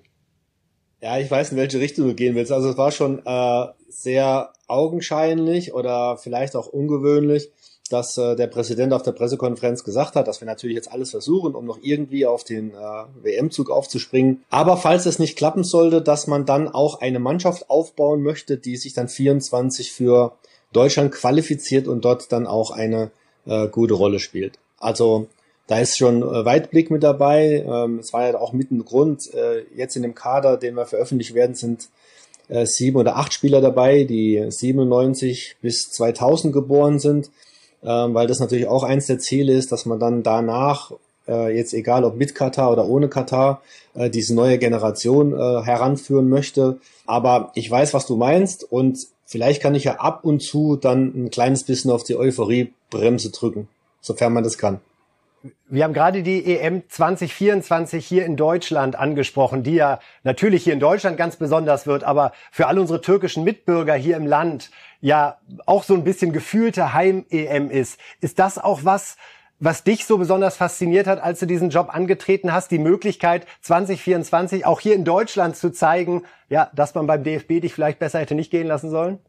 Ja, ich weiß, in welche Richtung du gehen willst. Also es war schon äh, sehr augenscheinlich oder vielleicht auch ungewöhnlich, dass äh, der Präsident auf der Pressekonferenz gesagt hat, dass wir natürlich jetzt alles versuchen, um noch irgendwie auf den äh, WM-Zug aufzuspringen. Aber falls es nicht klappen sollte, dass man dann auch eine Mannschaft aufbauen möchte, die sich dann 24 für Deutschland qualifiziert und dort dann auch eine äh, gute Rolle spielt. Also da ist schon äh, Weitblick mit dabei. Ähm, es war ja auch mit ein Grund. Äh, jetzt in dem Kader, den wir veröffentlicht werden, sind äh, sieben oder acht Spieler dabei, die 97 bis 2000 geboren sind ähm, weil das natürlich auch eins der Ziele ist, dass man dann danach, äh, jetzt egal ob mit Katar oder ohne Katar, äh, diese neue Generation äh, heranführen möchte. Aber ich weiß, was du meinst und vielleicht kann ich ja ab und zu dann ein kleines bisschen auf die Euphoriebremse drücken, sofern man das kann. Wir haben gerade die EM 2024 hier in Deutschland angesprochen, die ja natürlich hier in Deutschland ganz besonders wird, aber für alle unsere türkischen Mitbürger hier im Land ja auch so ein bisschen gefühlte Heim-EM ist. Ist das auch was, was dich so besonders fasziniert hat, als du diesen Job angetreten hast, die Möglichkeit 2024 auch hier in Deutschland zu zeigen, ja, dass man beim DFB dich vielleicht besser hätte nicht gehen lassen sollen?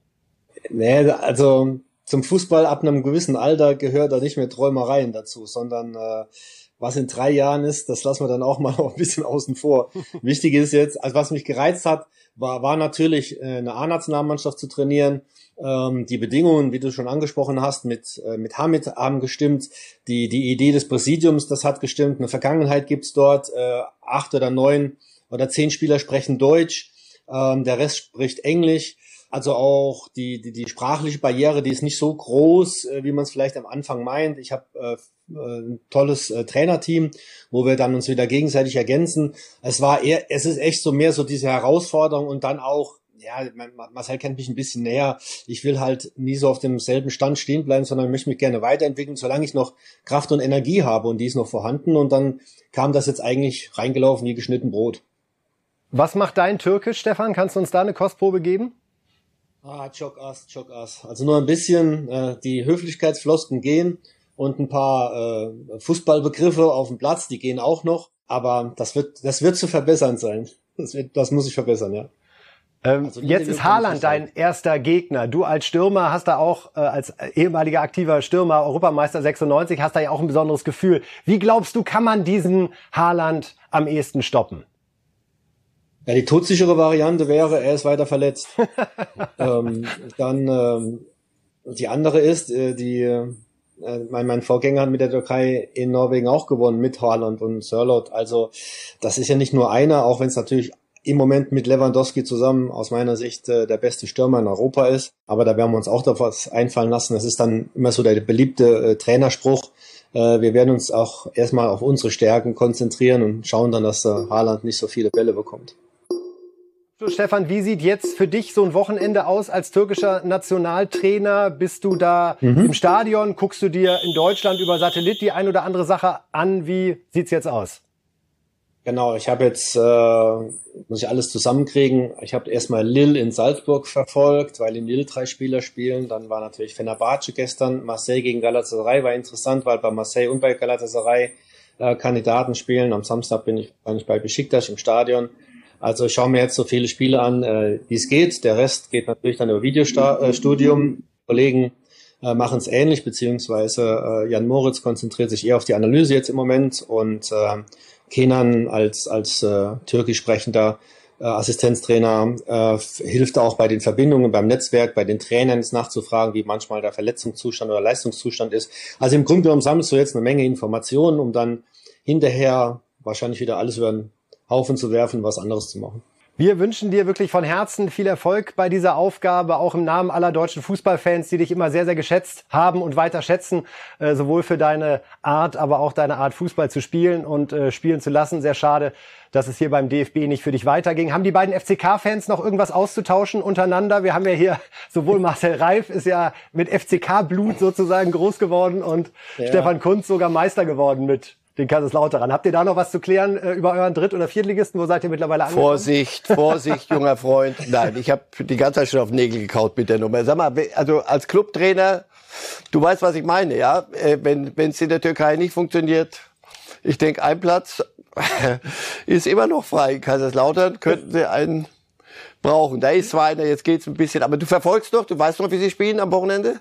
Nee, also zum Fußball ab einem gewissen Alter gehört da nicht mehr Träumereien dazu, sondern äh, was in drei Jahren ist, das lassen wir dann auch mal ein bisschen außen vor. Wichtig ist jetzt, also was mich gereizt hat, war, war natürlich äh, eine A-Nationalmannschaft zu trainieren. Ähm, die Bedingungen, wie du schon angesprochen hast, mit, äh, mit Hamid haben gestimmt. Die, die Idee des Präsidiums, das hat gestimmt. Eine Vergangenheit gibt's dort. Äh, acht oder neun oder zehn Spieler sprechen Deutsch. Ähm, der Rest spricht Englisch. Also auch die, die, die sprachliche Barriere, die ist nicht so groß, äh, wie man es vielleicht am Anfang meint. Ich habe äh, äh, ein tolles äh, Trainerteam, wo wir dann uns wieder gegenseitig ergänzen. Es war eher, es ist echt so mehr so diese Herausforderung und dann auch, ja, Marcel kennt mich ein bisschen näher. Ich will halt nie so auf demselben Stand stehen bleiben, sondern möchte mich gerne weiterentwickeln, solange ich noch Kraft und Energie habe und die ist noch vorhanden. Und dann kam das jetzt eigentlich reingelaufen wie geschnitten Brot. Was macht dein Türkisch, Stefan? Kannst du uns da eine Kostprobe geben? Ah, Chok As, Chok As. Also nur ein bisschen äh, die Höflichkeitsflosken gehen und ein paar äh, Fußballbegriffe auf dem Platz, die gehen auch noch. Aber das wird, das wird zu verbessern sein. Das, wird, das muss ich verbessern, ja. Ähm, also jetzt ist Haaland dein erster Gegner. Du als Stürmer hast da auch, äh, als ehemaliger aktiver Stürmer, Europameister 96, hast da ja auch ein besonderes Gefühl. Wie glaubst du, kann man diesen Haaland am ehesten stoppen? Ja, die todsichere Variante wäre, er ist weiter verletzt. ähm, dann ähm, die andere ist, äh, die äh, mein, mein Vorgänger hat mit der Türkei in Norwegen auch gewonnen, mit Haaland und Sörlot. Also das ist ja nicht nur einer, auch wenn es natürlich im Moment mit Lewandowski zusammen aus meiner Sicht äh, der beste Stürmer in Europa ist. Aber da werden wir uns auch da was einfallen lassen. Das ist dann immer so der beliebte äh, Trainerspruch. Äh, wir werden uns auch erstmal auf unsere Stärken konzentrieren und schauen dann, dass der Haaland nicht so viele Bälle bekommt. Stefan, wie sieht jetzt für dich so ein Wochenende aus als türkischer Nationaltrainer? Bist du da mhm. im Stadion? Guckst du dir in Deutschland über Satellit die ein oder andere Sache an? Wie sieht's jetzt aus? Genau, ich habe jetzt, äh, muss ich alles zusammenkriegen. Ich habe erstmal Lille in Salzburg verfolgt, weil in Lille drei Spieler spielen. Dann war natürlich Fenerbahce gestern. Marseille gegen Galatasaray war interessant, weil bei Marseille und bei Galatasaray äh, Kandidaten spielen. Am Samstag bin ich, bin ich bei Besiktas im Stadion. Also ich schaue mir jetzt so viele Spiele an, äh, wie es geht. Der Rest geht natürlich dann über Videostudium. Kollegen äh, machen es ähnlich, beziehungsweise äh, Jan Moritz konzentriert sich eher auf die Analyse jetzt im Moment und äh, Kenan als, als äh, türkisch sprechender äh, Assistenztrainer äh, hilft auch bei den Verbindungen, beim Netzwerk, bei den Trainern ist nachzufragen, wie manchmal der Verletzungszustand oder Leistungszustand ist. Also im Grunde genommen sammelst du jetzt eine Menge Informationen, um dann hinterher wahrscheinlich wieder alles über den Haufen zu werfen, was anderes zu machen. Wir wünschen dir wirklich von Herzen viel Erfolg bei dieser Aufgabe, auch im Namen aller deutschen Fußballfans, die dich immer sehr, sehr geschätzt haben und weiter schätzen, äh, sowohl für deine Art, aber auch deine Art, Fußball zu spielen und äh, spielen zu lassen. Sehr schade, dass es hier beim DFB nicht für dich weiterging. Haben die beiden FCK-Fans noch irgendwas auszutauschen untereinander? Wir haben ja hier sowohl Marcel Reif ist ja mit FCK-Blut sozusagen groß geworden und ja. Stefan Kunz sogar Meister geworden mit den Kaiserslautern. Habt ihr da noch was zu klären äh, über euren Dritt- oder Viertligisten? Wo seid ihr mittlerweile angekommen? Vorsicht, Vorsicht, junger Freund. Nein, ich habe die ganze Zeit schon auf Nägel gekaut mit der Nummer. Sag mal, also als Clubtrainer, du weißt, was ich meine, ja? Äh, wenn es in der Türkei nicht funktioniert, ich denke, ein Platz ist immer noch frei. In Kaiserslautern könnten sie einen brauchen. Da ist zwar einer, jetzt geht's ein bisschen, aber du verfolgst doch, du weißt noch, wie sie spielen am Wochenende?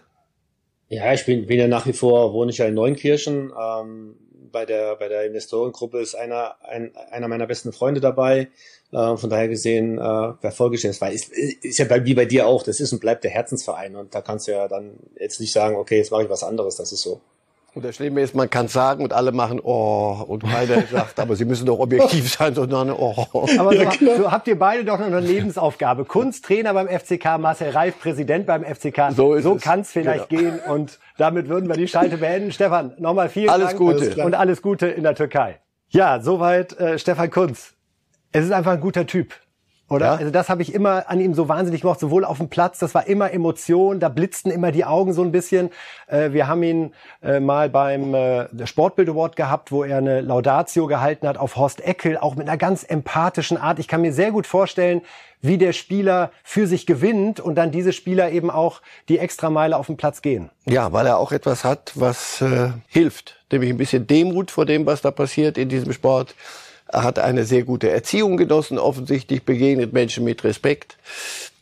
Ja, ich bin, bin ja nach wie vor, wohne ich ja in Neunkirchen. Ähm, bei der, bei der Investorengruppe ist einer, ein, einer meiner besten Freunde dabei. Äh, von daher gesehen äh, verfolge ich das, weil ist, ist ja bei, wie bei dir auch, das ist und bleibt der Herzensverein und da kannst du ja dann jetzt nicht sagen, okay, jetzt mache ich was anderes, das ist so. Und das Schlimme ist, man kann sagen und alle machen oh und keiner sagt, aber sie müssen doch objektiv sein, sondern oh. Aber so, so habt ihr beide doch noch eine Lebensaufgabe. Kunsttrainer beim FCK, Marcel Reif, Präsident beim FCK. So, so kann es vielleicht genau. gehen und damit würden wir die Schalte beenden. Stefan, nochmal vielen alles Dank Gute. und alles Gute in der Türkei. Ja, soweit äh, Stefan Kunz. Es ist einfach ein guter Typ. Oder? Ja? Also das habe ich immer an ihm so wahnsinnig gemacht, sowohl auf dem Platz, das war immer Emotion, da blitzten immer die Augen so ein bisschen. Äh, wir haben ihn äh, mal beim äh, Sportbild Award gehabt, wo er eine Laudatio gehalten hat auf Horst Eckel, auch mit einer ganz empathischen Art. Ich kann mir sehr gut vorstellen, wie der Spieler für sich gewinnt und dann diese Spieler eben auch die Extrameile auf den Platz gehen. Ja, weil er auch etwas hat, was äh, hilft, nämlich ein bisschen Demut vor dem, was da passiert in diesem Sport hat eine sehr gute Erziehung genossen, offensichtlich begegnet Menschen mit Respekt.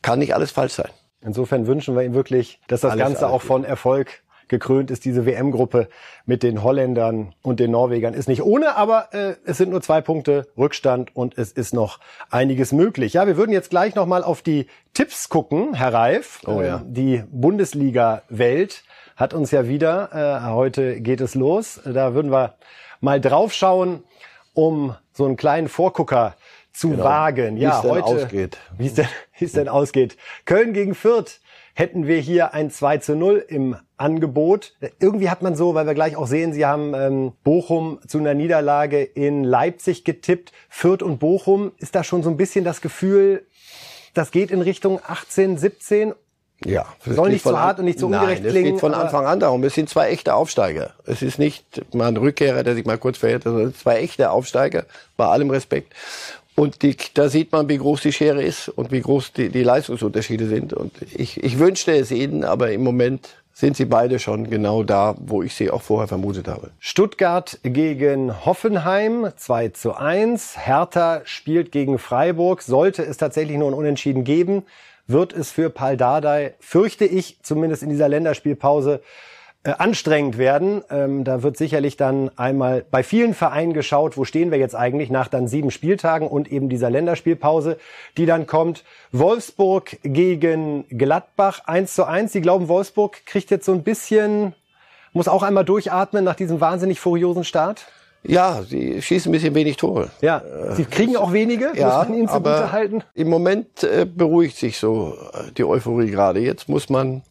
Kann nicht alles falsch sein. Insofern wünschen wir ihm wirklich, dass das alles, Ganze alles auch von Erfolg gekrönt ist. Diese WM-Gruppe mit den Holländern und den Norwegern ist nicht ohne, aber äh, es sind nur zwei Punkte Rückstand und es ist noch einiges möglich. Ja, wir würden jetzt gleich noch mal auf die Tipps gucken, Herr Reif. Oh ja. Äh, die Bundesliga-Welt hat uns ja wieder, äh, heute geht es los. Da würden wir mal draufschauen, um so einen kleinen Vorgucker zu genau. wagen. Wie ja, es denn heute, ausgeht. Wie es denn, wie es denn ausgeht. Köln gegen Fürth hätten wir hier ein 2 zu 0 im Angebot. Irgendwie hat man so, weil wir gleich auch sehen, Sie haben ähm, Bochum zu einer Niederlage in Leipzig getippt. Fürth und Bochum, ist da schon so ein bisschen das Gefühl, das geht in Richtung 18, 17 ja, soll nicht zu hart und nicht zu ungerecht Nein, klingen. Es geht von Anfang an darum. Es sind zwei echte Aufsteiger. Es ist nicht mal ein Rückkehrer, der sich mal kurz verhält, sondern zwei echte Aufsteiger, bei allem Respekt. Und die, da sieht man, wie groß die Schere ist und wie groß die, die Leistungsunterschiede sind. Und ich, ich wünschte es ihnen, aber im Moment sind sie beide schon genau da, wo ich sie auch vorher vermutet habe. Stuttgart gegen Hoffenheim 2 zu 1. Hertha spielt gegen Freiburg. Sollte es tatsächlich nur ein Unentschieden geben, wird es für Pal Dardai, fürchte ich, zumindest in dieser Länderspielpause, äh, anstrengend werden. Ähm, da wird sicherlich dann einmal bei vielen Vereinen geschaut, wo stehen wir jetzt eigentlich nach dann sieben Spieltagen und eben dieser Länderspielpause, die dann kommt. Wolfsburg gegen Gladbach 1 zu 1. Sie glauben, Wolfsburg kriegt jetzt so ein bisschen, muss auch einmal durchatmen nach diesem wahnsinnig furiosen Start? Ja, sie schießen ein bisschen wenig Tore. Ja, sie kriegen auch wenige, ja, muss man ihnen aber halten. Im Moment äh, beruhigt sich so äh, die Euphorie gerade. Jetzt muss man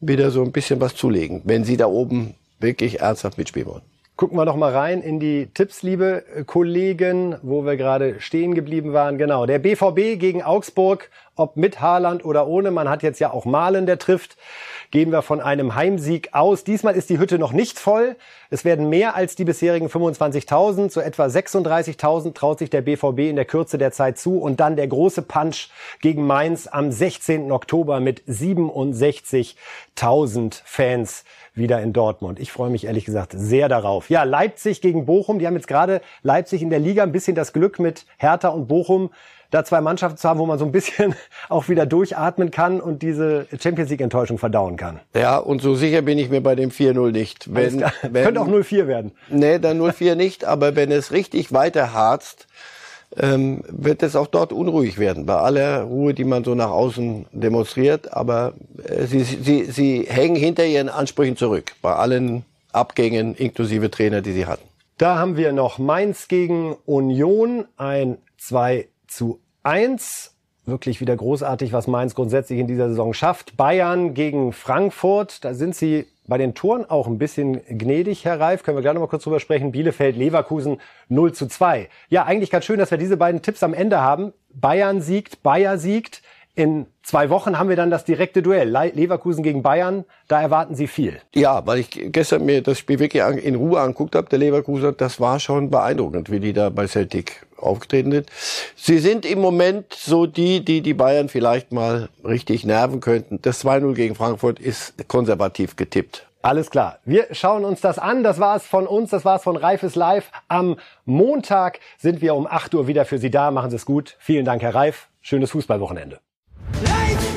wieder so ein bisschen was zulegen, wenn sie da oben wirklich ernsthaft mitspielen wollen. Gucken wir noch mal rein in die Tipps, liebe Kollegen, wo wir gerade stehen geblieben waren. Genau, der BVB gegen Augsburg, ob mit Haaland oder ohne. Man hat jetzt ja auch Malen, der trifft gehen wir von einem Heimsieg aus. Diesmal ist die Hütte noch nicht voll. Es werden mehr als die bisherigen 25.000. So etwa 36.000 traut sich der BVB in der Kürze der Zeit zu. Und dann der große Punch gegen Mainz am 16. Oktober mit 67.000 Fans wieder in Dortmund. Ich freue mich ehrlich gesagt sehr darauf. Ja, Leipzig gegen Bochum. Die haben jetzt gerade Leipzig in der Liga ein bisschen das Glück mit Hertha und Bochum da zwei Mannschaften zu haben, wo man so ein bisschen auch wieder durchatmen kann und diese Champions League Enttäuschung verdauen kann. Ja, und so sicher bin ich mir bei dem 4-0 nicht. Wenn, wenn, Könnte auch 0-4 werden. Nee, dann 0-4 nicht, aber wenn es richtig weiterharzt, ähm, wird es auch dort unruhig werden, bei aller Ruhe, die man so nach außen demonstriert. Aber äh, sie, sie, sie hängen hinter ihren Ansprüchen zurück, bei allen Abgängen inklusive Trainer, die sie hatten. Da haben wir noch Mainz gegen Union, ein 2 zu 1. Wirklich wieder großartig, was Mainz grundsätzlich in dieser Saison schafft. Bayern gegen Frankfurt, da sind sie bei den Toren auch ein bisschen gnädig, Herr Reif. Können wir gleich noch mal kurz drüber sprechen. Bielefeld, Leverkusen 0 zu 2. Ja, eigentlich ganz schön, dass wir diese beiden Tipps am Ende haben. Bayern siegt, Bayer siegt. In zwei Wochen haben wir dann das direkte Duell. Leverkusen gegen Bayern. Da erwarten Sie viel. Ja, weil ich gestern mir das Spiel wirklich in Ruhe anguckt habe, der Leverkusen, das war schon beeindruckend, wie die da bei Celtic aufgetreten sind. Sie sind im Moment so die, die die Bayern vielleicht mal richtig nerven könnten. Das 2-0 gegen Frankfurt ist konservativ getippt. Alles klar. Wir schauen uns das an. Das war's von uns. Das war's von Reifes Live. Am Montag sind wir um 8 Uhr wieder für Sie da. Machen Sie es gut. Vielen Dank, Herr Reif. Schönes Fußballwochenende. Life